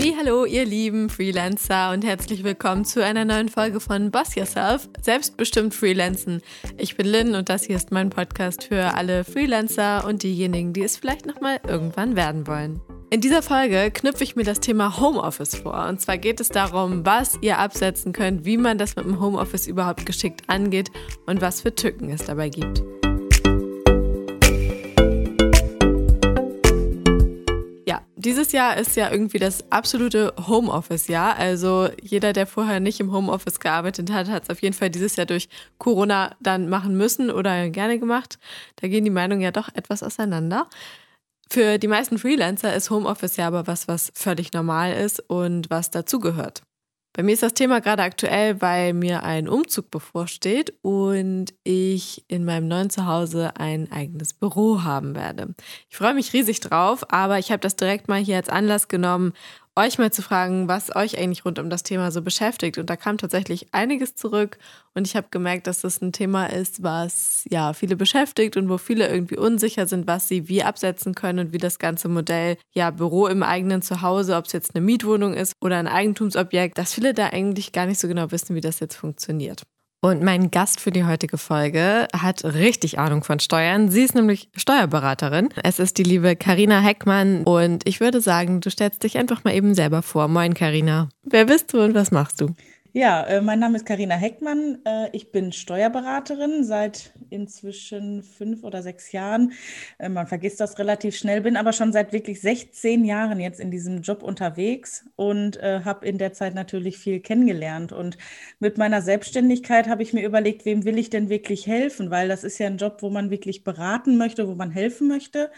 Hallo, ihr lieben Freelancer und herzlich willkommen zu einer neuen Folge von Boss Yourself, selbstbestimmt Freelancen. Ich bin Lynn und das hier ist mein Podcast für alle Freelancer und diejenigen, die es vielleicht noch mal irgendwann werden wollen. In dieser Folge knüpfe ich mir das Thema Homeoffice vor. Und zwar geht es darum, was ihr absetzen könnt, wie man das mit dem Homeoffice überhaupt geschickt angeht und was für Tücken es dabei gibt. Dieses Jahr ist ja irgendwie das absolute Homeoffice-Jahr. Also jeder, der vorher nicht im Homeoffice gearbeitet hat, hat es auf jeden Fall dieses Jahr durch Corona dann machen müssen oder gerne gemacht. Da gehen die Meinungen ja doch etwas auseinander. Für die meisten Freelancer ist Homeoffice ja aber was, was völlig normal ist und was dazugehört. Bei mir ist das Thema gerade aktuell, weil mir ein Umzug bevorsteht und ich in meinem neuen Zuhause ein eigenes Büro haben werde. Ich freue mich riesig drauf, aber ich habe das direkt mal hier als Anlass genommen, euch mal zu fragen, was euch eigentlich rund um das Thema so beschäftigt. Und da kam tatsächlich einiges zurück und ich habe gemerkt, dass das ein Thema ist, was ja viele beschäftigt und wo viele irgendwie unsicher sind, was sie wie absetzen können und wie das ganze Modell ja Büro im eigenen Zuhause, ob es jetzt eine Mietwohnung ist oder ein Eigentumsobjekt, dass viele da eigentlich gar nicht so genau wissen, wie das jetzt funktioniert. Und mein Gast für die heutige Folge hat richtig Ahnung von Steuern. Sie ist nämlich Steuerberaterin. Es ist die liebe Karina Heckmann und ich würde sagen, du stellst dich einfach mal eben selber vor. Moin Karina. Wer bist du und was machst du? Ja, äh, mein Name ist Karina Heckmann. Äh, ich bin Steuerberaterin seit inzwischen fünf oder sechs Jahren. Äh, man vergisst das relativ schnell, bin aber schon seit wirklich 16 Jahren jetzt in diesem Job unterwegs und äh, habe in der Zeit natürlich viel kennengelernt. Und mit meiner Selbstständigkeit habe ich mir überlegt, wem will ich denn wirklich helfen? Weil das ist ja ein Job, wo man wirklich beraten möchte, wo man helfen möchte.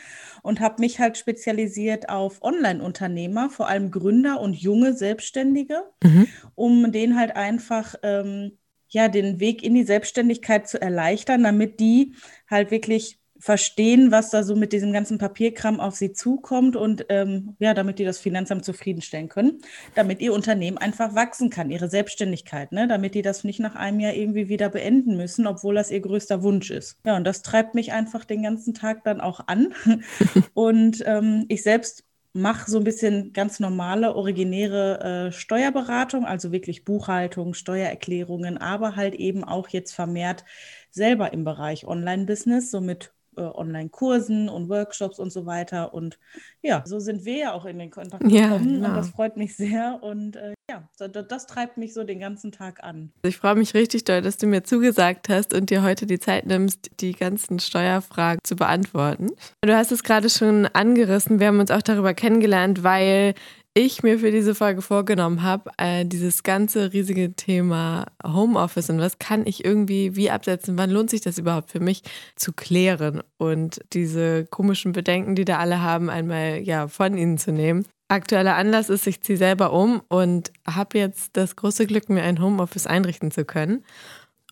Und habe mich halt spezialisiert auf Online-Unternehmer, vor allem Gründer und junge Selbstständige, mhm. um den halt halt einfach ähm, ja den Weg in die Selbstständigkeit zu erleichtern, damit die halt wirklich verstehen, was da so mit diesem ganzen Papierkram auf sie zukommt und ähm, ja, damit die das Finanzamt zufriedenstellen können, damit ihr Unternehmen einfach wachsen kann, ihre Selbstständigkeit, ne? damit die das nicht nach einem Jahr irgendwie wieder beenden müssen, obwohl das ihr größter Wunsch ist. Ja, und das treibt mich einfach den ganzen Tag dann auch an. und ähm, ich selbst mache so ein bisschen ganz normale, originäre äh, Steuerberatung, also wirklich Buchhaltung, Steuererklärungen, aber halt eben auch jetzt vermehrt selber im Bereich Online-Business, so mit äh, Online-Kursen und Workshops und so weiter. Und ja, so sind wir ja auch in den Kontakt gekommen ja, genau. und das freut mich sehr. Und äh, ja, das, das treibt mich so den ganzen Tag an. Ich freue mich richtig doll, dass du mir zugesagt hast und dir heute die Zeit nimmst, die ganzen Steuerfragen zu beantworten. Du hast es gerade schon angerissen. Wir haben uns auch darüber kennengelernt, weil ich mir für diese Folge vorgenommen habe, äh, dieses ganze riesige Thema Homeoffice und was kann ich irgendwie wie absetzen, wann lohnt sich das überhaupt für mich zu klären und diese komischen Bedenken, die da alle haben, einmal ja von ihnen zu nehmen. Aktueller Anlass ist, ich ziehe selber um und habe jetzt das große Glück, mir ein Homeoffice einrichten zu können.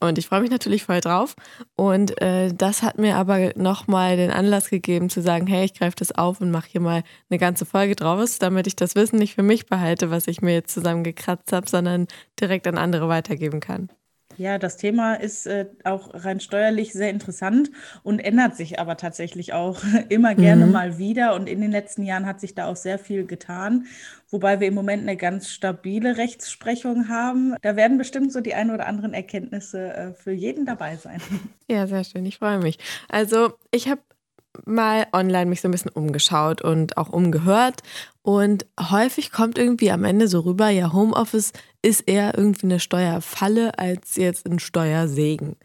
Und ich freue mich natürlich voll drauf. Und äh, das hat mir aber nochmal den Anlass gegeben zu sagen, hey, ich greife das auf und mache hier mal eine ganze Folge draus, damit ich das Wissen nicht für mich behalte, was ich mir jetzt zusammengekratzt habe, sondern direkt an andere weitergeben kann. Ja, das Thema ist äh, auch rein steuerlich sehr interessant und ändert sich aber tatsächlich auch immer gerne mhm. mal wieder. Und in den letzten Jahren hat sich da auch sehr viel getan, wobei wir im Moment eine ganz stabile Rechtsprechung haben. Da werden bestimmt so die ein oder anderen Erkenntnisse äh, für jeden dabei sein. Ja, sehr schön. Ich freue mich. Also ich habe mal online mich so ein bisschen umgeschaut und auch umgehört. Und häufig kommt irgendwie am Ende so rüber, ja, Homeoffice ist eher irgendwie eine Steuerfalle als jetzt ein Steuersegen.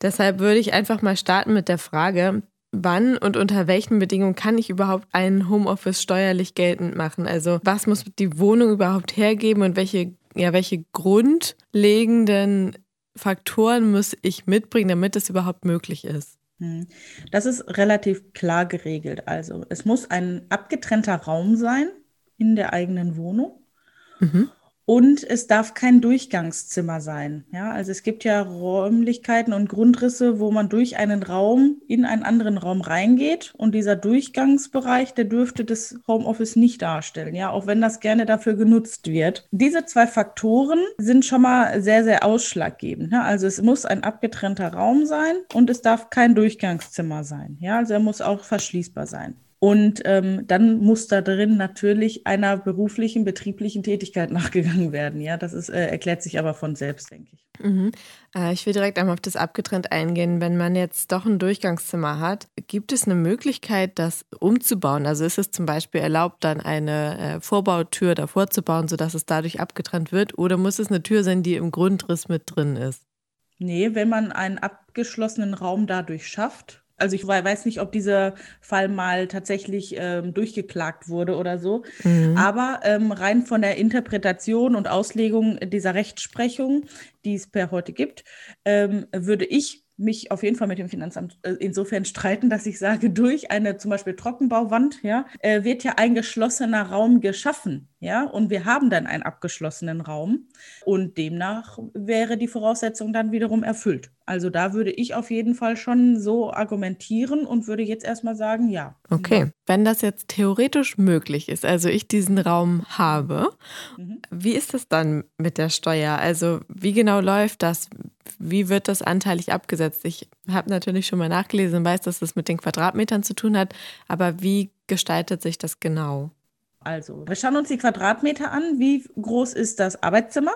Deshalb würde ich einfach mal starten mit der Frage, wann und unter welchen Bedingungen kann ich überhaupt ein Homeoffice steuerlich geltend machen? Also was muss die Wohnung überhaupt hergeben und welche, ja, welche grundlegenden Faktoren muss ich mitbringen, damit es überhaupt möglich ist? Hm. Das ist relativ klar geregelt. Also es muss ein abgetrennter Raum sein in der eigenen Wohnung. Mhm. Und es darf kein Durchgangszimmer sein. Ja, also es gibt ja Räumlichkeiten und Grundrisse, wo man durch einen Raum in einen anderen Raum reingeht. Und dieser Durchgangsbereich, der dürfte das Homeoffice nicht darstellen. Ja, auch wenn das gerne dafür genutzt wird. Diese zwei Faktoren sind schon mal sehr, sehr ausschlaggebend. Ja, also es muss ein abgetrennter Raum sein und es darf kein Durchgangszimmer sein. Ja, also er muss auch verschließbar sein. Und ähm, dann muss da drin natürlich einer beruflichen, betrieblichen Tätigkeit nachgegangen werden. Ja, das ist, äh, erklärt sich aber von selbst, denke ich. Mhm. Äh, ich will direkt einmal auf das abgetrennt eingehen. Wenn man jetzt doch ein Durchgangszimmer hat, gibt es eine Möglichkeit, das umzubauen? Also ist es zum Beispiel erlaubt, dann eine äh, Vorbautür davor zu bauen, sodass es dadurch abgetrennt wird? Oder muss es eine Tür sein, die im Grundriss mit drin ist? Nee, wenn man einen abgeschlossenen Raum dadurch schafft, also ich weiß nicht, ob dieser Fall mal tatsächlich ähm, durchgeklagt wurde oder so. Mhm. Aber ähm, rein von der Interpretation und Auslegung dieser Rechtsprechung, die es per heute gibt, ähm, würde ich mich auf jeden Fall mit dem Finanzamt äh, insofern streiten, dass ich sage, durch eine zum Beispiel Trockenbauwand, ja, äh, wird ja ein geschlossener Raum geschaffen, ja, und wir haben dann einen abgeschlossenen Raum und demnach wäre die Voraussetzung dann wiederum erfüllt. Also da würde ich auf jeden Fall schon so argumentieren und würde jetzt erstmal sagen, ja. Okay, wenn das jetzt theoretisch möglich ist, also ich diesen Raum habe, mhm. wie ist das dann mit der Steuer? Also wie genau läuft das? Wie wird das anteilig abgesetzt? Ich habe natürlich schon mal nachgelesen und weiß, dass das mit den Quadratmetern zu tun hat, aber wie gestaltet sich das genau? Also, wir schauen uns die Quadratmeter an. Wie groß ist das Arbeitszimmer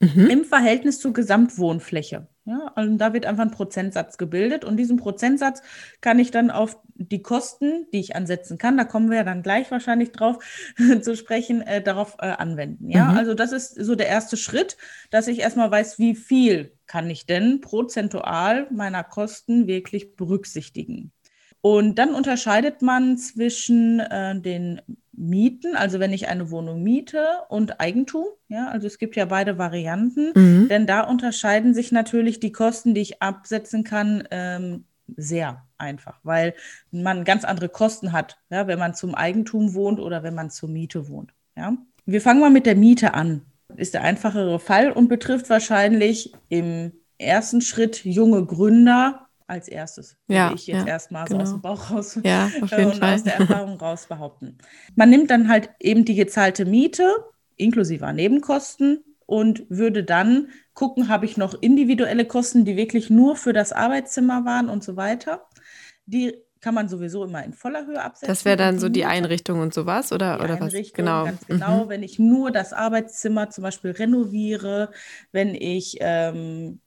mhm. im Verhältnis zur Gesamtwohnfläche? Ja, also da wird einfach ein Prozentsatz gebildet und diesen Prozentsatz kann ich dann auf die Kosten, die ich ansetzen kann, da kommen wir ja dann gleich wahrscheinlich drauf zu sprechen, äh, darauf äh, anwenden. Ja, mhm. also das ist so der erste Schritt, dass ich erstmal weiß, wie viel kann ich denn prozentual meiner Kosten wirklich berücksichtigen. Und dann unterscheidet man zwischen äh, den Mieten, also wenn ich eine Wohnung miete und Eigentum. Ja, also es gibt ja beide Varianten, mhm. denn da unterscheiden sich natürlich die Kosten, die ich absetzen kann, ähm, sehr einfach, weil man ganz andere Kosten hat, ja, wenn man zum Eigentum wohnt oder wenn man zur Miete wohnt. Ja. Wir fangen mal mit der Miete an. Ist der einfachere Fall und betrifft wahrscheinlich im ersten Schritt junge Gründer als erstes. Ja, würde ich jetzt ja, erstmal genau. so aus dem Bauch raus ja, und Fall. aus der Erfahrung raus behaupten. Man nimmt dann halt eben die gezahlte Miete inklusive Nebenkosten und würde dann gucken, habe ich noch individuelle Kosten, die wirklich nur für das Arbeitszimmer waren und so weiter. Die kann man sowieso immer in voller Höhe absetzen. Das wäre dann so die Einrichtung und sowas oder, die oder was? Genau. Ganz genau, mhm. wenn ich nur das Arbeitszimmer zum Beispiel renoviere, wenn ich ähm,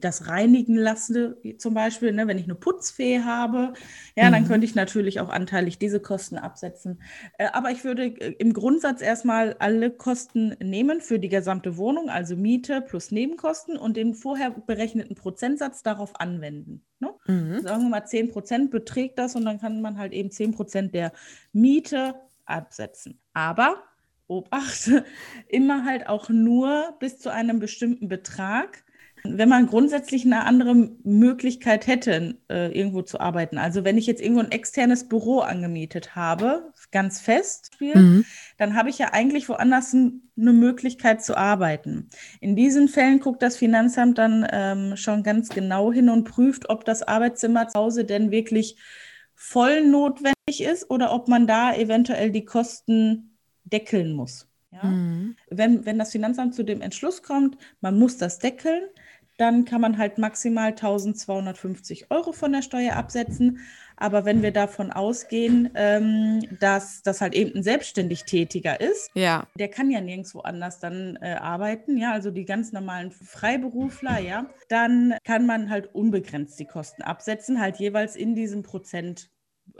das reinigen lasse, zum Beispiel, ne, wenn ich eine Putzfee habe, ja, mhm. dann könnte ich natürlich auch anteilig diese Kosten absetzen. Äh, aber ich würde äh, im Grundsatz erstmal alle Kosten nehmen für die gesamte Wohnung, also Miete plus Nebenkosten und den vorher berechneten Prozentsatz darauf anwenden. Ne? Mhm. Sagen wir mal, 10 Prozent beträgt das und dann kann man halt eben 10 Prozent der Miete absetzen. Aber Obacht, immer halt auch nur bis zu einem bestimmten Betrag wenn man grundsätzlich eine andere Möglichkeit hätte, äh, irgendwo zu arbeiten, also wenn ich jetzt irgendwo ein externes Büro angemietet habe, ganz fest, mhm. dann habe ich ja eigentlich woanders eine Möglichkeit zu arbeiten. In diesen Fällen guckt das Finanzamt dann ähm, schon ganz genau hin und prüft, ob das Arbeitszimmer zu Hause denn wirklich voll notwendig ist oder ob man da eventuell die Kosten deckeln muss. Ja? Mhm. Wenn, wenn das Finanzamt zu dem Entschluss kommt, man muss das deckeln, dann kann man halt maximal 1250 Euro von der Steuer absetzen. Aber wenn wir davon ausgehen, ähm, dass das halt eben ein selbstständig Tätiger ist, ja. der kann ja nirgendwo anders dann äh, arbeiten, ja, also die ganz normalen Freiberufler, ja, dann kann man halt unbegrenzt die Kosten absetzen, halt jeweils in diesem Prozent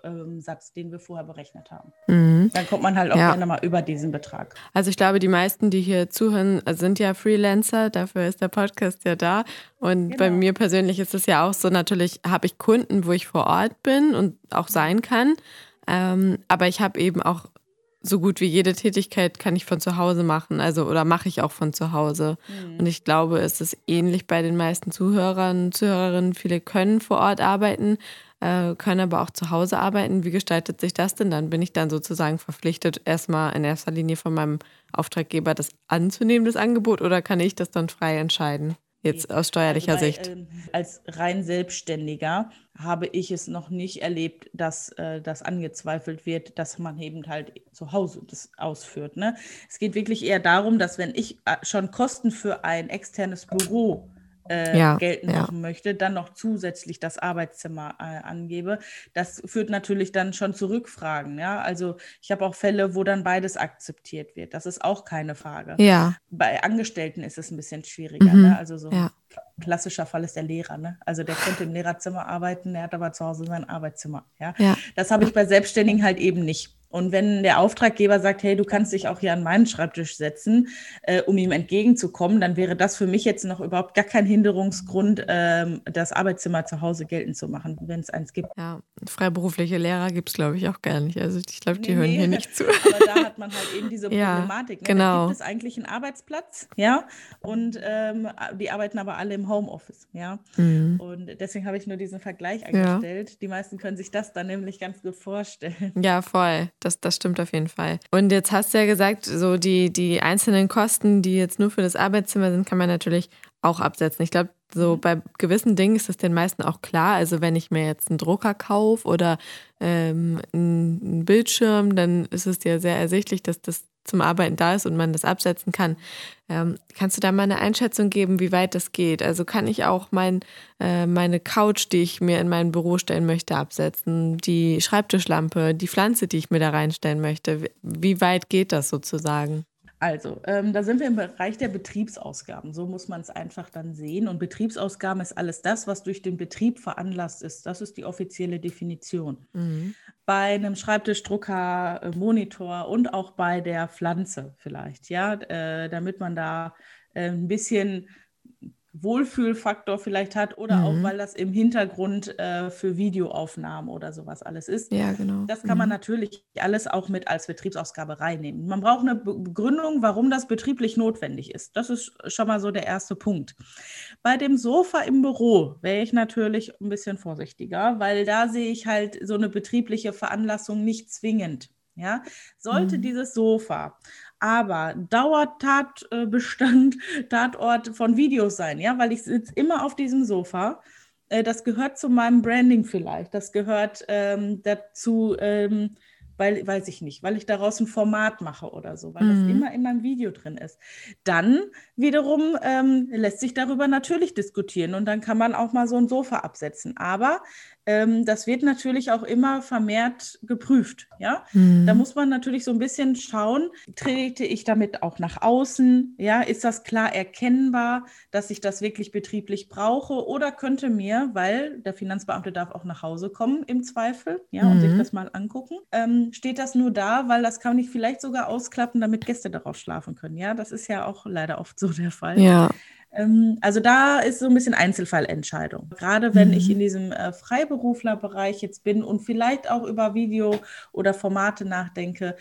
ähm, Satz, den wir vorher berechnet haben. Mhm. Dann kommt man halt auch ja. gerne mal über diesen Betrag. Also ich glaube, die meisten, die hier zuhören, sind ja Freelancer, dafür ist der Podcast ja da. Und genau. bei mir persönlich ist es ja auch so, natürlich habe ich Kunden, wo ich vor Ort bin und auch sein kann. Ähm, aber ich habe eben auch so gut wie jede Tätigkeit kann ich von zu Hause machen, also oder mache ich auch von zu Hause. Mhm. Und ich glaube, es ist ähnlich bei den meisten Zuhörern, Zuhörerinnen. Viele können vor Ort arbeiten, äh, können aber auch zu Hause arbeiten. Wie gestaltet sich das denn dann? Bin ich dann sozusagen verpflichtet, erstmal in erster Linie von meinem Auftraggeber das anzunehmen, das Angebot, oder kann ich das dann frei entscheiden? Jetzt aus steuerlicher also bei, Sicht. Äh, als rein Selbstständiger habe ich es noch nicht erlebt, dass äh, das angezweifelt wird, dass man eben halt zu Hause das ausführt. Ne? Es geht wirklich eher darum, dass wenn ich äh, schon Kosten für ein externes Büro äh, ja, geltend ja. machen möchte, dann noch zusätzlich das Arbeitszimmer äh, angebe. Das führt natürlich dann schon zu Rückfragen. Ja? Also ich habe auch Fälle, wo dann beides akzeptiert wird. Das ist auch keine Frage. Ja. Bei Angestellten ist es ein bisschen schwieriger. Mhm. Ne? Also so ja. klassischer Fall ist der Lehrer. Ne? Also der könnte im Lehrerzimmer arbeiten, er hat aber zu Hause sein Arbeitszimmer. Ja? ja. Das habe ich bei Selbstständigen halt eben nicht. Und wenn der Auftraggeber sagt, hey, du kannst dich auch hier an meinen Schreibtisch setzen, äh, um ihm entgegenzukommen, dann wäre das für mich jetzt noch überhaupt gar kein Hinderungsgrund, ähm, das Arbeitszimmer zu Hause geltend zu machen, wenn es eins gibt. Ja, freiberufliche Lehrer gibt es, glaube ich, auch gar nicht. Also ich glaube, die nee, hören nee. hier nicht zu. Aber da hat man halt eben diese Problematik. Ja, genau. Da gibt es eigentlich einen Arbeitsplatz, ja, und ähm, die arbeiten aber alle im Homeoffice, ja. Mhm. Und deswegen habe ich nur diesen Vergleich angestellt. Ja. Die meisten können sich das dann nämlich ganz gut vorstellen. Ja, voll das, das stimmt auf jeden Fall. Und jetzt hast du ja gesagt, so die, die einzelnen Kosten, die jetzt nur für das Arbeitszimmer sind, kann man natürlich auch absetzen. Ich glaube, so mhm. bei gewissen Dingen ist es den meisten auch klar. Also wenn ich mir jetzt einen Drucker kaufe oder ähm, einen Bildschirm, dann ist es ja sehr ersichtlich, dass das zum Arbeiten da ist und man das absetzen kann. Ähm, kannst du da mal eine Einschätzung geben, wie weit das geht? Also kann ich auch mein, äh, meine Couch, die ich mir in mein Büro stellen möchte, absetzen, die Schreibtischlampe, die Pflanze, die ich mir da reinstellen möchte? Wie weit geht das sozusagen? Also, ähm, da sind wir im Bereich der Betriebsausgaben. So muss man es einfach dann sehen. Und Betriebsausgaben ist alles das, was durch den Betrieb veranlasst ist. Das ist die offizielle Definition. Mhm. Bei einem Schreibtischdrucker, Monitor und auch bei der Pflanze vielleicht, ja, äh, damit man da äh, ein bisschen Wohlfühlfaktor vielleicht hat oder mhm. auch weil das im Hintergrund äh, für Videoaufnahmen oder sowas alles ist. Ja, genau. Das kann mhm. man natürlich alles auch mit als Betriebsausgabe reinnehmen. Man braucht eine Begründung, warum das betrieblich notwendig ist. Das ist schon mal so der erste Punkt. Bei dem Sofa im Büro wäre ich natürlich ein bisschen vorsichtiger, weil da sehe ich halt so eine betriebliche Veranlassung nicht zwingend. Ja, sollte mhm. dieses Sofa aber Dauertatbestand, Tatort von Videos sein, ja, weil ich sitze immer auf diesem Sofa. Äh, das gehört zu meinem Branding vielleicht. Das gehört ähm, dazu, ähm, weil, weiß ich nicht, weil ich daraus ein Format mache oder so, weil mhm. das immer in meinem Video drin ist. Dann wiederum ähm, lässt sich darüber natürlich diskutieren und dann kann man auch mal so ein Sofa absetzen. Aber ähm, das wird natürlich auch immer vermehrt geprüft. Ja, mhm. da muss man natürlich so ein bisschen schauen, trete ich damit auch nach außen? Ja, ist das klar erkennbar, dass ich das wirklich betrieblich brauche? Oder könnte mir, weil der Finanzbeamte darf auch nach Hause kommen im Zweifel, ja, mhm. und sich mhm. das mal angucken, ähm, steht das nur da, weil das kann ich vielleicht sogar ausklappen, damit Gäste darauf schlafen können. Ja, das ist ja auch leider oft so der Fall. Ja. Ähm, also da ist so ein bisschen Einzelfallentscheidung. Gerade wenn mhm. ich in diesem äh, Freiberuflerbereich jetzt bin und vielleicht auch über Video oder Formate nachdenke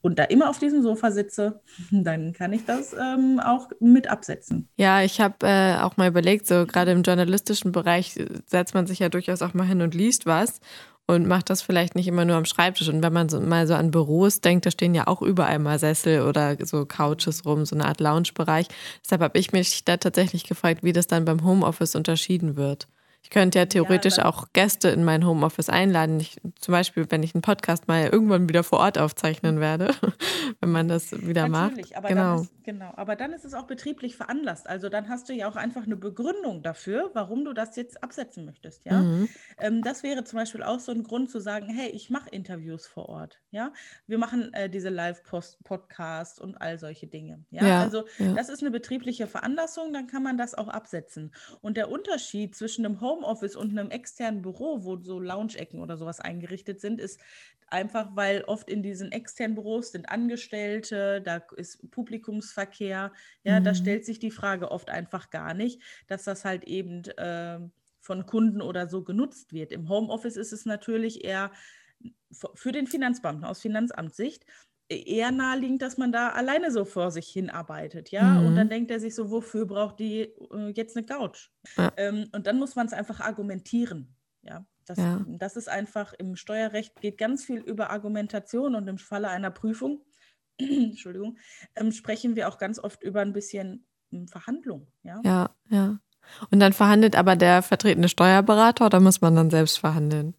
und da immer auf diesem Sofa sitze, dann kann ich das ähm, auch mit absetzen. Ja, ich habe äh, auch mal überlegt, so gerade im journalistischen Bereich setzt man sich ja durchaus auch mal hin und liest was und macht das vielleicht nicht immer nur am Schreibtisch. Und wenn man so, mal so an Büros denkt, da stehen ja auch überall mal Sessel oder so Couches rum, so eine Art Lounge-Bereich. Deshalb habe ich mich da tatsächlich gefragt, wie das dann beim Homeoffice unterschieden wird. Ich könnte ja theoretisch ja, auch Gäste in mein Homeoffice einladen. Ich, zum Beispiel, wenn ich einen Podcast mal irgendwann wieder vor Ort aufzeichnen werde, wenn man das wieder Natürlich, macht. Aber genau. Dann ist, genau. Aber dann ist es auch betrieblich veranlasst. Also dann hast du ja auch einfach eine Begründung dafür, warum du das jetzt absetzen möchtest. Ja? Mhm. Ähm, das wäre zum Beispiel auch so ein Grund zu sagen, hey, ich mache Interviews vor Ort. Ja, wir machen äh, diese Live-Podcasts und all solche Dinge. Ja, ja also ja. das ist eine betriebliche Veranlassung, dann kann man das auch absetzen. Und der Unterschied zwischen einem Home Homeoffice und einem externen Büro, wo so Lounge-Ecken oder sowas eingerichtet sind, ist einfach, weil oft in diesen externen Büros sind Angestellte, da ist Publikumsverkehr. Ja, mhm. da stellt sich die Frage oft einfach gar nicht, dass das halt eben äh, von Kunden oder so genutzt wird. Im Homeoffice ist es natürlich eher für den Finanzbeamten aus Finanzamtssicht eher naheliegend, dass man da alleine so vor sich hinarbeitet, ja. Mhm. Und dann denkt er sich so, wofür braucht die äh, jetzt eine Couch? Ja. Ähm, und dann muss man es einfach argumentieren, ja. Das, ja. das ist einfach im Steuerrecht geht ganz viel über Argumentation und im Falle einer Prüfung, Entschuldigung, ähm, sprechen wir auch ganz oft über ein bisschen ähm, Verhandlung, ja. Ja, ja. Und dann verhandelt aber der vertretene Steuerberater oder muss man dann selbst verhandeln?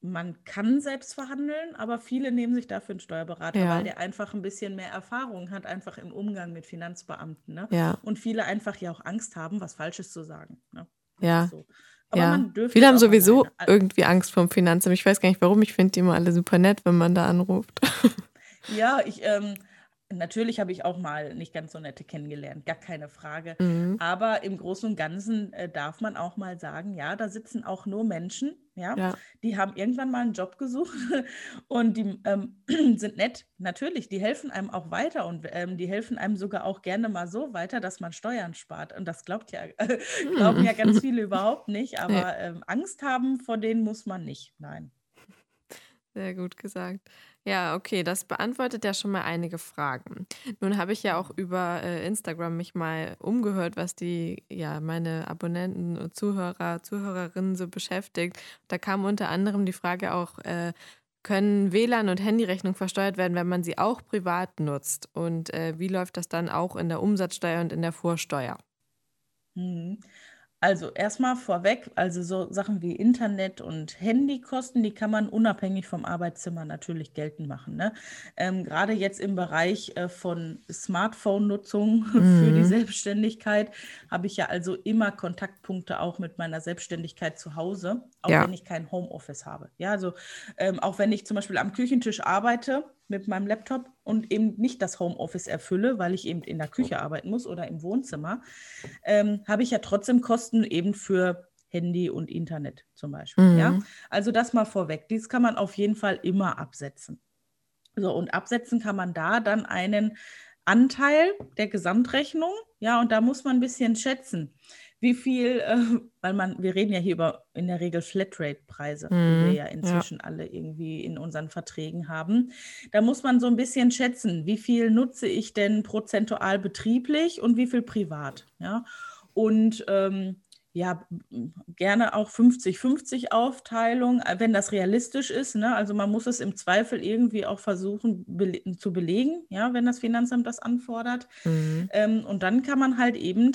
Man kann selbst verhandeln, aber viele nehmen sich dafür einen Steuerberater, Ja. weil der einfach ein bisschen mehr Erfahrung hat, einfach im Umgang mit Finanzbeamten. Ne? Ja. Und viele einfach ja auch Angst haben, was Falsches zu sagen. Ne? Ja. So. Aber ja. man dürfte Viele haben sowieso alleine. Al- irgendwie Angst vom Finanzamt. Ich weiß gar nicht warum. Ich finde die immer alle super nett, wenn man da anruft. Ja, ich, ähm, natürlich habe ich auch mal nicht ganz so nette kennengelernt, gar keine Frage. Mhm. Aber im Großen und Ganzen äh, darf man auch mal sagen, ja, da sitzen auch nur Menschen, ja, Ja. die haben irgendwann mal einen Job gesucht und die ähm, sind nett, natürlich, die helfen einem auch weiter und ähm, die helfen einem sogar auch gerne mal so weiter, dass man Steuern spart. Und das glaubt ja, glauben ja ganz viele überhaupt nicht, aber ähm, Angst haben vor denen muss man nicht, nein. Sehr gut gesagt. Ja, okay, das beantwortet ja schon mal einige Fragen. Nun habe ich ja auch über äh, Instagram mich mal umgehört, was die, ja, meine Abonnenten und Zuhörer, Zuhörerinnen so beschäftigt. Da kam unter anderem die Frage auch, äh, können WLAN und Handyrechnung versteuert werden, wenn man sie auch privat nutzt? Und äh, wie läuft das dann auch in der Umsatzsteuer und in der Vorsteuer? Mhm. Also erstmal vorweg, also so Sachen wie Internet und Handykosten, die kann man unabhängig vom Arbeitszimmer natürlich geltend machen. Ne? Ähm, gerade jetzt im Bereich äh, von Smartphone-Nutzung für die Mhm. Selbstständigkeit habe ich ja also immer Kontaktpunkte auch mit meiner Selbstständigkeit zu Hause, auch Ja. wenn ich kein Homeoffice habe. Ja, also ähm, auch wenn ich zum Beispiel am Küchentisch arbeite mit meinem Laptop und eben nicht das Homeoffice erfülle, weil ich eben in der Küche arbeiten muss oder im Wohnzimmer, ähm, habe ich ja trotzdem Kosten eben für Handy und Internet zum Beispiel. Ja? Mhm. Also das mal vorweg. Dies kann man auf jeden Fall immer absetzen. So, und absetzen kann man da dann einen Anteil der Gesamtrechnung. Ja, und da muss man ein bisschen schätzen, wie viel, äh, weil man, wir reden ja hier über in der Regel Flatrate-Preise, die wir Mhm. ja inzwischen alle irgendwie in unseren Verträgen haben. Da muss man so ein bisschen schätzen, wie viel nutze ich denn prozentual betrieblich und wie viel privat. Ja, und ähm, ja, gerne auch 50-50 Aufteilung, äh, wenn das realistisch ist. Ne? Also man muss es im Zweifel irgendwie auch versuchen bele zu belegen, ja, wenn das Finanzamt das anfordert. Mhm. Ähm, und dann kann man halt eben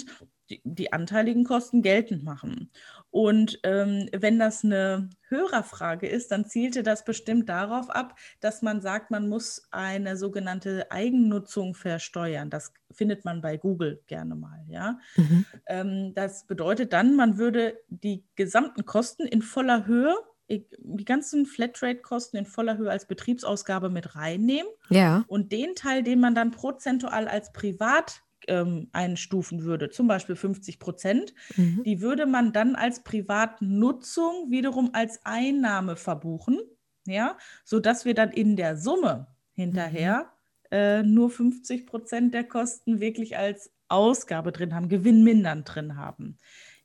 die, die anteiligen Kosten geltend machen. Und ähm, wenn das eine Hörerfrage ist, dann zielte das bestimmt darauf ab, dass man sagt, man muss eine sogenannte Eigennutzung versteuern. Das findet man bei Google gerne mal, ja. Mhm. Ähm, das bedeutet dann, man würde die gesamten Kosten in voller Höhe, die ganzen Flatrate-Kosten in voller Höhe als Betriebsausgabe mit reinnehmen Ja. und den Teil, den man dann prozentual als privat ähm, einstufen würde, zum Beispiel 50 Prozent, Mhm. die würde man dann als Privatnutzung wiederum als Einnahme verbuchen, ja, sodass wir dann in der Summe hinterher äh, nur 50 Prozent der Kosten wirklich als Ausgabe drin haben, gewinnmindernd drin haben.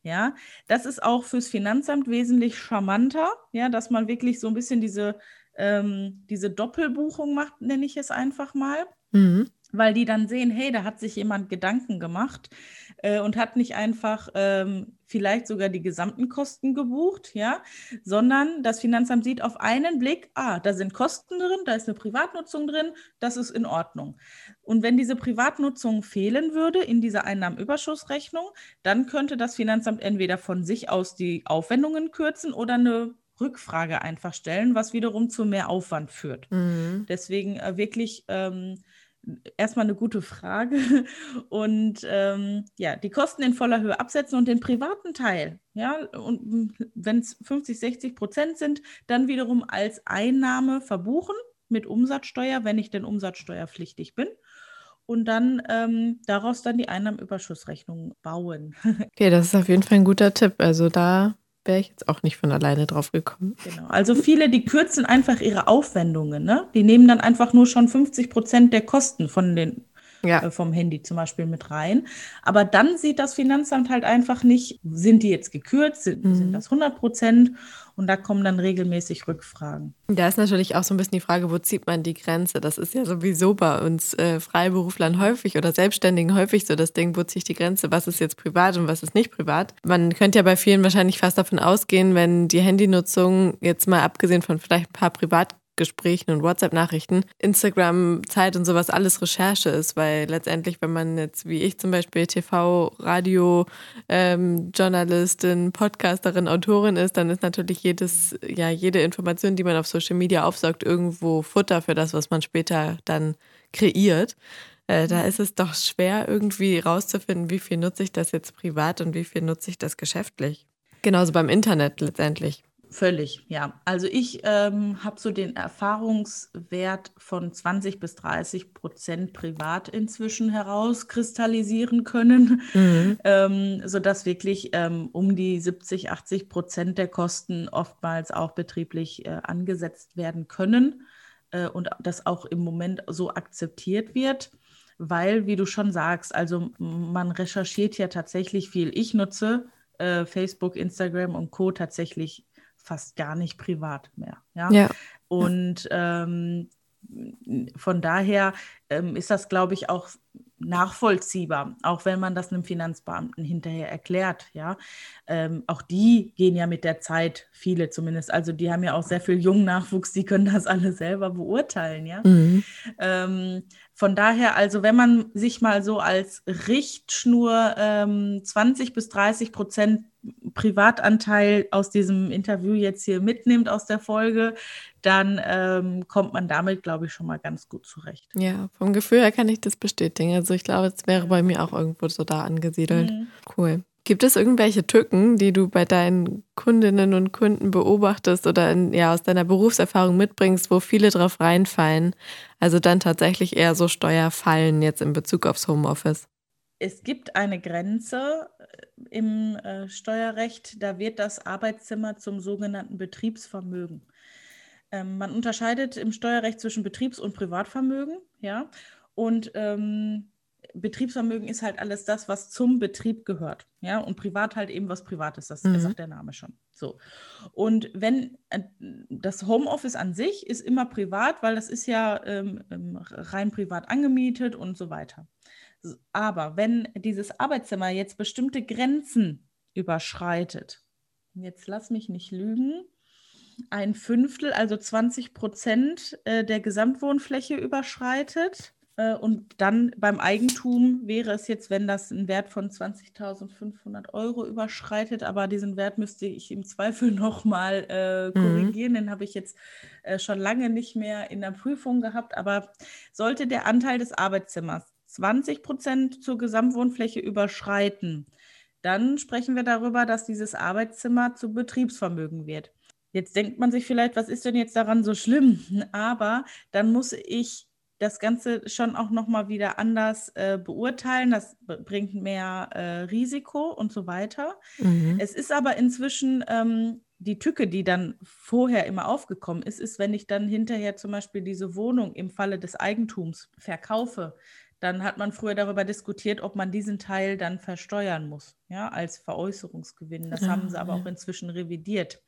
Ja, das ist auch fürs Finanzamt wesentlich charmanter, ja, dass man wirklich so ein bisschen diese, ähm, diese Doppelbuchung macht, nenne ich es einfach mal Mhm. Weil die dann sehen, hey, da hat sich jemand Gedanken gemacht äh, und hat nicht einfach ähm, vielleicht sogar die gesamten Kosten gebucht, ja, sondern das Finanzamt sieht auf einen Blick, ah, da sind Kosten drin, da ist eine Privatnutzung drin, das ist in Ordnung. Und wenn diese Privatnutzung fehlen würde in dieser Einnahmenüberschussrechnung, dann könnte das Finanzamt entweder von sich aus die Aufwendungen kürzen oder eine Rückfrage einfach stellen, was wiederum zu mehr Aufwand führt. Mhm. Deswegen äh, wirklich ähm, erstmal eine gute Frage. Und ähm, ja, die Kosten in voller Höhe absetzen und den privaten Teil, ja, und wenn es 50, 60 Prozent sind, dann wiederum als Einnahme verbuchen mit Umsatzsteuer, wenn ich denn umsatzsteuerpflichtig bin. Und dann ähm, daraus dann die Einnahmenüberschussrechnung bauen. Okay, das ist auf jeden Fall ein guter Tipp. Also da wäre ich jetzt auch nicht von alleine drauf gekommen. Genau. Also viele, die kürzen einfach ihre Aufwendungen. Ne? Die nehmen dann einfach nur schon 50 Prozent der Kosten von den, Ja. äh, vom Handy zum Beispiel mit rein. Aber dann sieht das Finanzamt halt einfach nicht, sind die jetzt gekürzt, sind, Mhm. sind das 100 Prozent? Und da kommen dann regelmäßig Rückfragen. Da ist natürlich auch so ein bisschen die Frage, wo zieht man die Grenze? Das ist ja sowieso bei uns äh, Freiberuflern häufig oder Selbstständigen häufig so das Ding, wo ziehe ich die Grenze? Was ist jetzt privat und was ist nicht privat? Man könnte ja bei vielen wahrscheinlich fast davon ausgehen, wenn die Handynutzung jetzt mal abgesehen von vielleicht ein paar Gesprächen und WhatsApp-Nachrichten, Instagram, Zeit und sowas alles Recherche ist, weil letztendlich, wenn man jetzt wie ich zum Beispiel TV, Radio, ähm, Journalistin, Podcasterin, Autorin ist, dann ist natürlich jedes, ja, jede Information, die man auf Social Media aufsaugt, irgendwo Futter für das, was man später dann kreiert. Äh, da ist es doch schwer, irgendwie rauszufinden, wie viel nutze ich das jetzt privat und wie viel nutze ich das geschäftlich. Genauso beim Internet letztendlich. Völlig, ja. Also ich ähm, habe so den Erfahrungswert von 20 bis 30 Prozent privat inzwischen herauskristallisieren können, mhm. ähm, sodass wirklich ähm, um die 70, 80 Prozent der Kosten oftmals auch betrieblich äh, angesetzt werden können äh, und das auch im Moment so akzeptiert wird weil, wie du schon sagst, also man recherchiert ja tatsächlich viel. Ich nutze äh, Facebook, Instagram und Co. tatsächlich fast gar nicht privat mehr. Ja. ja. Und ähm, von daher ähm, ist das, glaube ich, auch nachvollziehbar, auch wenn man das einem Finanzbeamten hinterher erklärt. Ja, ähm, auch die gehen ja mit der Zeit, viele zumindest. Also die haben ja auch sehr viel jungen Nachwuchs, die können das alle selber beurteilen. Ja, mhm. ähm, von daher, also wenn man sich mal so als Richtschnur ähm, 20 bis 30 Prozent Privatanteil aus diesem Interview jetzt hier mitnimmt aus der Folge, dann ähm, kommt man damit, glaube ich, schon mal ganz gut zurecht. Ja, vom Gefühl her kann ich das bestätigen. Also ich glaube, es wäre bei mir auch irgendwo so da angesiedelt. Mhm. Cool. Gibt es irgendwelche Tücken, die du bei deinen Kundinnen und Kunden beobachtest oder in, ja, aus deiner Berufserfahrung mitbringst, wo viele drauf reinfallen? Also dann tatsächlich eher so Steuerfallen jetzt in Bezug aufs Homeoffice? Es gibt eine Grenze äh, im äh, Steuerrecht, da wird das Arbeitszimmer zum sogenannten Betriebsvermögen. Ähm, man unterscheidet im Steuerrecht zwischen Betriebs- und Privatvermögen, ja. Und ähm, Betriebsvermögen ist halt alles das, was zum Betrieb gehört. Ja, und privat halt eben was Privates, das mhm. sagt der Name schon. So. Und wenn äh, das Homeoffice an sich ist immer privat, weil das ist ja ähm, ähm rein privat angemietet und so weiter. Aber wenn dieses Arbeitszimmer jetzt bestimmte Grenzen überschreitet, jetzt lass mich nicht lügen, ein Fünftel, also 20 Prozent äh, der Gesamtwohnfläche überschreitet, und dann beim Eigentum wäre es jetzt, wenn das einen Wert von 20.500 Euro überschreitet, aber diesen Wert müsste ich im Zweifel nochmal äh, mhm. korrigieren. Mhm. Den habe ich jetzt äh, schon lange nicht mehr in der Prüfung gehabt. Aber sollte der Anteil des Arbeitszimmers 20 Prozent zur Gesamtwohnfläche überschreiten, dann sprechen wir darüber, dass dieses Arbeitszimmer zu Betriebsvermögen wird. Jetzt denkt man sich vielleicht, was ist denn jetzt daran so schlimm? Aber dann muss ich das Ganze schon auch nochmal wieder anders äh, beurteilen. Das bringt mehr äh, Risiko und so weiter. Mhm. Es ist aber inzwischen ähm, die Tücke, die dann vorher immer aufgekommen ist, ist, wenn ich dann hinterher zum Beispiel diese Wohnung im Falle des Eigentums verkaufe, dann hat man früher darüber diskutiert, ob man diesen Teil dann versteuern muss, ja, als Veräußerungsgewinn. Das haben sie aber ja. auch inzwischen revidiert.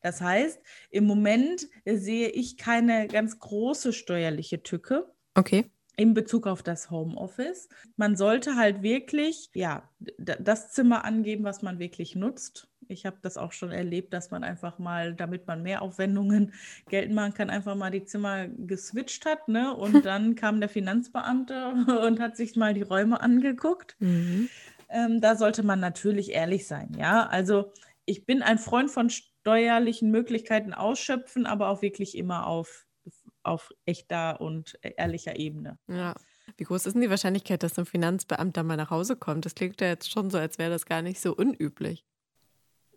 Das heißt, im Moment sehe ich keine ganz große steuerliche Tücke. Okay. In Bezug auf das Homeoffice. Man sollte halt wirklich, ja, das Zimmer angeben, was man wirklich nutzt. Ich habe das auch schon erlebt, dass man einfach mal, damit man mehr Aufwendungen geltend machen kann, einfach mal die Zimmer geswitcht hat. Ne? Und dann kam der Finanzbeamte und hat sich mal die Räume angeguckt. Mhm. Ähm, da sollte man natürlich ehrlich sein. Ja, also ich bin ein Freund von steuerlichen Möglichkeiten ausschöpfen, aber auch wirklich immer auf, auf echter und ehrlicher Ebene. Ja. Wie groß ist denn die Wahrscheinlichkeit, dass ein Finanzbeamter mal nach Hause kommt? Das klingt ja jetzt schon so, als wäre das gar nicht so unüblich.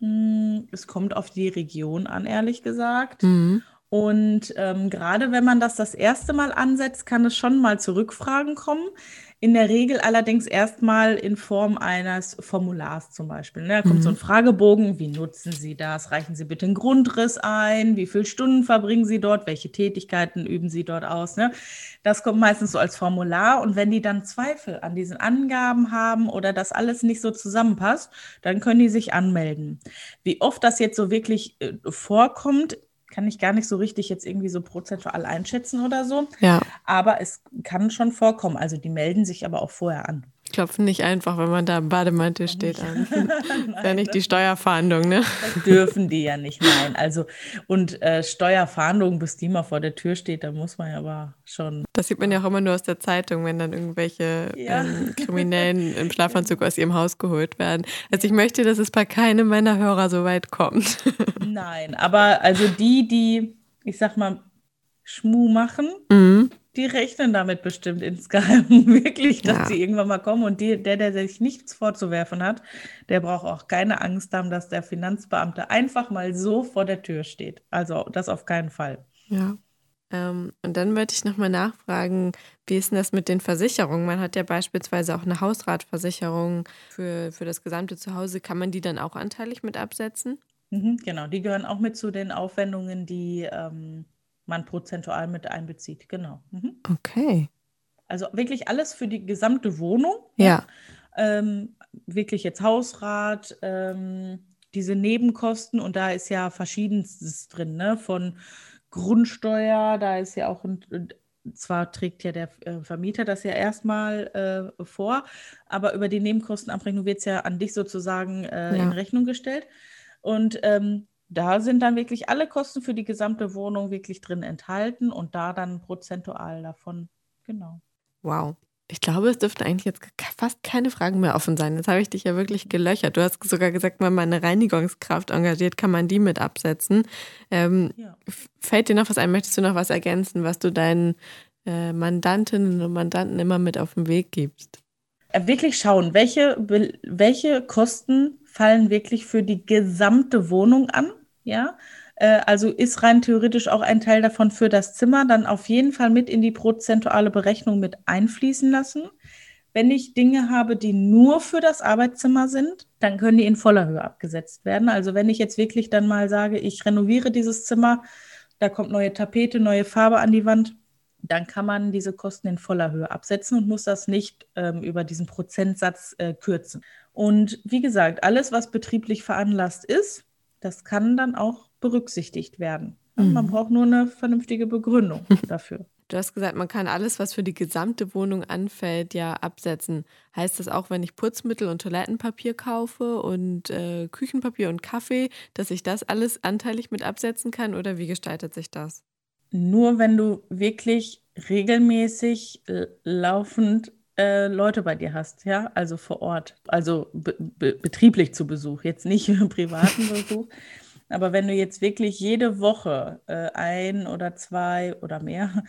Hm, es kommt auf die Region an, ehrlich gesagt. Mhm. Und ähm, gerade wenn man das das erste Mal ansetzt, kann es schon mal zu Rückfragen kommen. In der Regel allerdings erstmal in Form eines Formulars zum Beispiel. Ne? Da kommt mhm. so ein Fragebogen, wie nutzen Sie das? Reichen Sie bitte einen Grundriss ein? Wie viele Stunden verbringen Sie dort? Welche Tätigkeiten üben Sie dort aus? Ne? Das kommt meistens so als Formular. Und wenn die dann Zweifel an diesen Angaben haben oder das alles nicht so zusammenpasst, dann können die sich anmelden. Wie oft das jetzt so wirklich äh, vorkommt, kann ich gar nicht so richtig jetzt irgendwie so prozentual einschätzen oder so. Ja. Aber es kann schon vorkommen. Also die melden sich aber auch vorher an. Klopfen nicht einfach, wenn man da im Bademantel steht an. nein, ja nicht die Steuerfahndung, ne? Das dürfen die ja nicht, nein. Also, und äh, Steuerfahndung, bis die mal vor der Tür steht, da muss man ja aber schon. Das sieht man ja auch immer nur aus der Zeitung, wenn dann irgendwelche ja. ähm, Kriminellen im Schlafanzug aus ihrem Haus geholt werden. Also ich möchte, dass es bei keinem meiner Hörer so weit kommt. Nein, aber also die, die, ich sag mal, Schmu machen, mhm. Die rechnen damit bestimmt insgeheim wirklich, dass ja. sie irgendwann mal kommen. Und die, der, der sich nichts vorzuwerfen hat, der braucht auch keine Angst haben, dass der Finanzbeamte einfach mal so vor der Tür steht. Also das auf keinen Fall. Ja. Ähm, und dann wollte ich nochmal nachfragen, wie ist denn das mit den Versicherungen? Man hat ja beispielsweise auch eine Hausratversicherung für, für das gesamte Zuhause. Kann man die dann auch anteilig mit absetzen? Mhm, genau, die gehören auch mit zu den Aufwendungen, die ähm, man prozentual mit einbezieht. Genau. Mhm. Okay. Also wirklich alles für die gesamte Wohnung. Ja. Ähm, wirklich jetzt Hausrat, ähm, diese Nebenkosten und da ist ja verschiedenstes drin, ne? Von Grundsteuer, da ist ja auch ein, zwar trägt ja der äh, Vermieter das ja erstmal äh, vor, aber über die Nebenkostenabrechnung wird es ja an dich sozusagen äh, ja. in Rechnung gestellt. Und ähm, da sind dann wirklich alle Kosten für die gesamte Wohnung wirklich drin enthalten und da dann prozentual davon, genau. Wow. Ich glaube, es dürften eigentlich jetzt fast keine Fragen mehr offen sein. Jetzt habe ich dich ja wirklich gelöchert. Du hast sogar gesagt, wenn man eine Reinigungskraft engagiert, kann man die mit absetzen. Ähm, ja. Fällt dir noch was ein? Möchtest du noch was ergänzen, was du deinen äh, Mandantinnen und Mandanten immer mit auf den Weg gibst? Äh, wirklich schauen, welche, welche Kosten fallen wirklich für die gesamte Wohnung an. Ja, äh, also ist rein theoretisch auch ein Teil davon für das Zimmer, dann auf jeden Fall mit in die prozentuale Berechnung mit einfließen lassen. Wenn ich Dinge habe, die nur für das Arbeitszimmer sind, dann können die in voller Höhe abgesetzt werden. Also wenn ich jetzt wirklich dann mal sage, ich renoviere dieses Zimmer, da kommt neue Tapete, neue Farbe an die Wand, dann kann man diese Kosten in voller Höhe absetzen und muss das nicht ähm, über diesen Prozentsatz äh, kürzen. Und wie gesagt, alles, was betrieblich veranlasst ist, das kann dann auch berücksichtigt werden. Mhm. Man braucht nur eine vernünftige Begründung dafür. Du hast gesagt, man kann alles, was für die gesamte Wohnung anfällt, ja absetzen. Heißt das auch, wenn ich Putzmittel und Toilettenpapier kaufe und äh, Küchenpapier und Kaffee, dass ich das alles anteilig mit absetzen kann oder wie gestaltet sich das? Nur wenn du wirklich regelmäßig laufend äh, Leute bei dir hast, ja, also vor Ort, also be be betrieblich zu Besuch, jetzt nicht privaten Besuch. Aber wenn du jetzt wirklich jede Woche äh, ein oder zwei oder mehr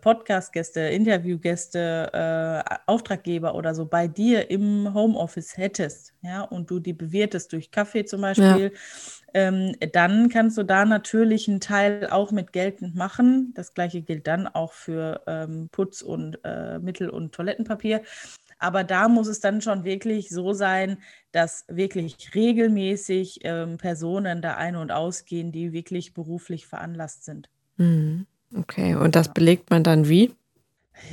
Podcast-Gäste, Interviewgäste, äh, Auftraggeber oder so bei dir im Homeoffice hättest, ja, und du die bewirtest durch Kaffee zum Beispiel, ja ähm, dann kannst du da natürlich einen Teil auch mit geltend machen. Das gleiche gilt dann auch für ähm, Putz und äh, Mittel- und Toilettenpapier. Aber da muss es dann schon wirklich so sein, dass wirklich regelmäßig ähm, Personen da ein- und ausgehen, die wirklich beruflich veranlasst sind. Mhm. Okay, und das belegt man dann wie?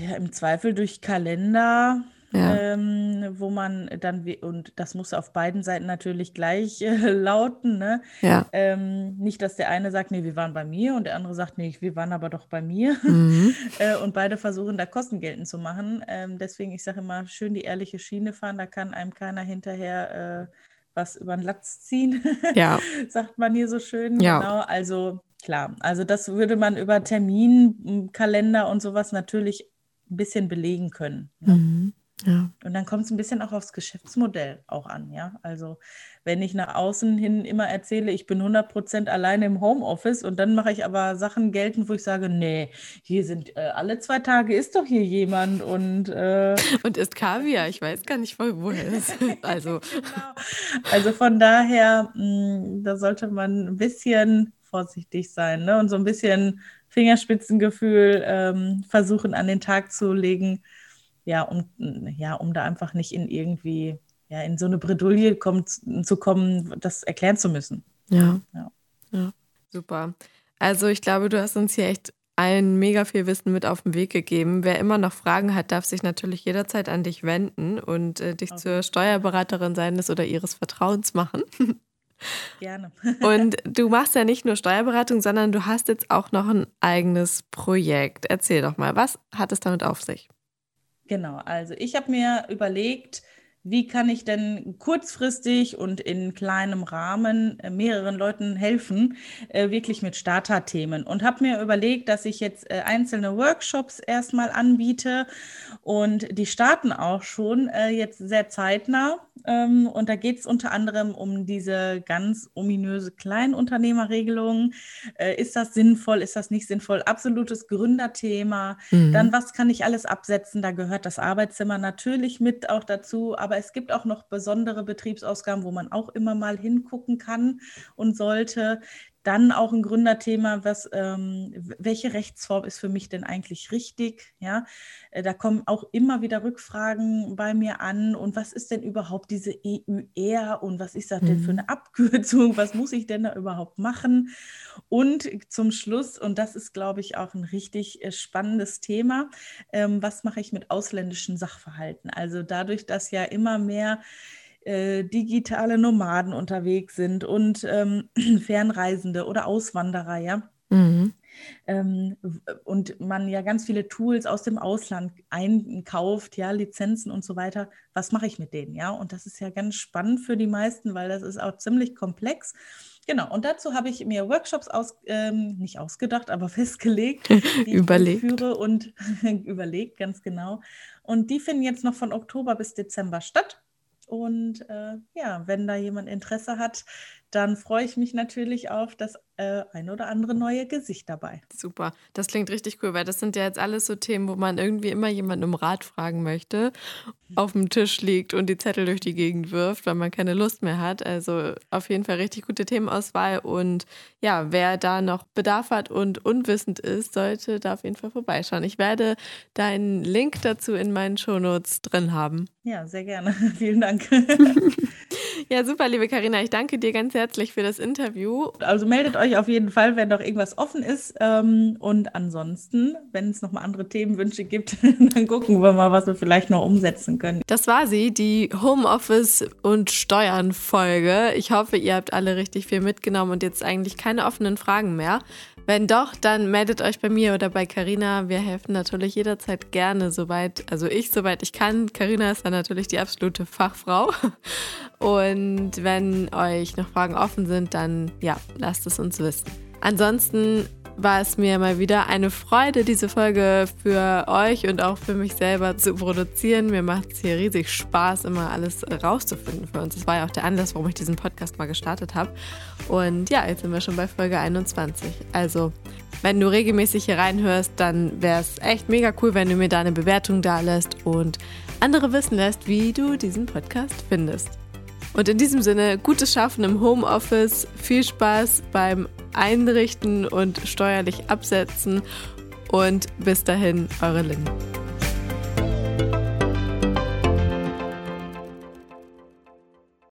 Ja, im Zweifel durch Kalender, ja. ähm, wo man dann, und das muss auf beiden Seiten natürlich gleich äh, lauten, ne? Ja. Ähm, nicht, dass der eine sagt, nee, wir waren bei mir und der andere sagt, nee, wir waren aber doch bei mir. Mhm. äh, und beide versuchen da Kosten geltend zu machen. Ähm, deswegen, ich sage immer, schön die ehrliche Schiene fahren, da kann einem keiner hinterher äh, was über den Latz ziehen, ja. sagt man hier so schön. Ja. Genau, also klar, also das würde man über Terminkalender und sowas natürlich ein bisschen belegen können. Ne? Mhm. Ja. Und dann kommt es ein bisschen auch aufs Geschäftsmodell auch an, ja. Also wenn ich nach außen hin immer erzähle, ich bin 100% alleine im Homeoffice und dann mache ich aber Sachen geltend, wo ich sage, nee, hier sind äh, alle zwei Tage ist doch hier jemand und äh, und ist Kaviar, ich weiß gar nicht, woher es ist. Also. genau. also von daher, mh, hm, da sollte man ein bisschen vorsichtig sein ne? und so ein bisschen Fingerspitzengefühl ähm, versuchen an den Tag zu legen ja, um, ja, um da einfach nicht in irgendwie, ja, in so eine Bredouille kommt, zu kommen, das erklären zu müssen. Ja. ja. ja. Super. Also ich glaube, du hast uns hier echt allen mega viel Wissen mit auf den Weg gegeben. Wer immer noch Fragen hat, darf sich natürlich jederzeit an dich wenden und äh, dich okay. zur Steuerberaterin seines oder ihres Vertrauens machen. Gerne. und du machst ja nicht nur Steuerberatung, sondern du hast jetzt auch noch ein eigenes Projekt. Erzähl doch mal, was hat es damit auf sich? Genau, also ich habe mir überlegt, wie kann ich denn kurzfristig und in kleinem Rahmen äh, mehreren Leuten helfen, äh, wirklich mit Starter-Themen. Und habe mir überlegt, dass ich jetzt äh, einzelne Workshops erstmal anbiete und die starten auch schon jetzt sehr zeitnah. Ähm, und da geht es unter anderem um diese ganz ominöse Kleinunternehmerregelung. Ist das sinnvoll? Ist das nicht sinnvoll? Absolutes Gründerthema. Mhm. Dann, was kann ich alles absetzen? Da gehört das Arbeitszimmer natürlich mit auch dazu, aber es gibt auch noch besondere Betriebsausgaben, wo man auch immer mal hingucken kann und sollte. Dann auch ein Gründerthema, was, ähm, welche Rechtsform ist für mich denn eigentlich richtig? Ja, äh, da kommen auch immer wieder Rückfragen bei mir an. Und was ist denn überhaupt diese EUR und was ist das denn für mhm. eine Abkürzung? Was muss ich denn da überhaupt machen? Und zum Schluss, und das ist, glaube ich, auch ein richtig äh, spannendes Thema, ähm, was mache ich mit ausländischen Sachverhalten? Also dadurch, dass ja immer mehr äh, digitale Nomaden unterwegs sind und ähm, Fernreisende oder Auswanderer, ja. Mhm. Ähm, und man ja ganz viele Tools aus dem Ausland einkauft, ja, Lizenzen und so weiter. Was mache ich mit denen, ja? Und das ist ja ganz spannend für die meisten, weil das ist auch ziemlich komplex. Genau, und dazu habe ich mir Workshops aus, ähm, nicht ausgedacht, aber festgelegt, die überlegt. ich führe und überlegt, ganz genau. Und die finden jetzt noch von Oktober bis Dezember statt. Und äh, ja, wenn da jemand Interesse hat, dann freue ich mich natürlich auf das äh, ein oder andere neue Gesicht dabei. Super, das klingt richtig cool, weil das sind ja jetzt alles so Themen, wo man irgendwie immer jemanden um Rat fragen möchte, auf dem Tisch liegt und die Zettel durch die Gegend wirft, weil man keine Lust mehr hat. Also auf jeden Fall richtig gute Themenauswahl und ja, wer da noch Bedarf hat und unwissend ist, sollte da auf jeden Fall vorbeischauen. Ich werde deinen Link dazu in meinen Shownotes drin haben. Ja, sehr gerne. Vielen Dank. ja, super, liebe Karina. Ich danke dir ganz herzlich für das Interview. Also meldet euch auf jeden Fall, wenn noch irgendwas offen ist. Ähm, und ansonsten, wenn es nochmal andere Themenwünsche gibt, dann gucken wir mal, was wir vielleicht noch umsetzen können. Das war sie, die Homeoffice und Steuern Folge. Ich hoffe, ihr habt alle richtig viel mitgenommen und jetzt eigentlich keine offenen Fragen mehr. Wenn doch, dann meldet euch bei mir oder bei Karina. Wir helfen natürlich jederzeit gerne, soweit, also ich, soweit ich kann. Karina ist dann natürlich die absolute Fachfrau. Und wenn euch noch Fragen offen sind, dann ja, lasst es uns wissen. Ansonsten war es mir mal wieder eine Freude, diese Folge für euch und auch für mich selber zu produzieren. Mir macht es hier riesig Spaß, immer alles rauszufinden für uns. Das war ja auch der Anlass, warum ich diesen Podcast mal gestartet habe. Und ja, jetzt sind wir schon bei Folge 21. Also, wenn du regelmäßig hier reinhörst, dann wäre es echt mega cool, wenn du mir da eine Bewertung da lässt und andere wissen lässt, wie du diesen Podcast findest. Und in diesem Sinne, gutes Schaffen im Homeoffice, viel Spaß beim Einrichten und steuerlich absetzen und bis dahin, eure Lynn.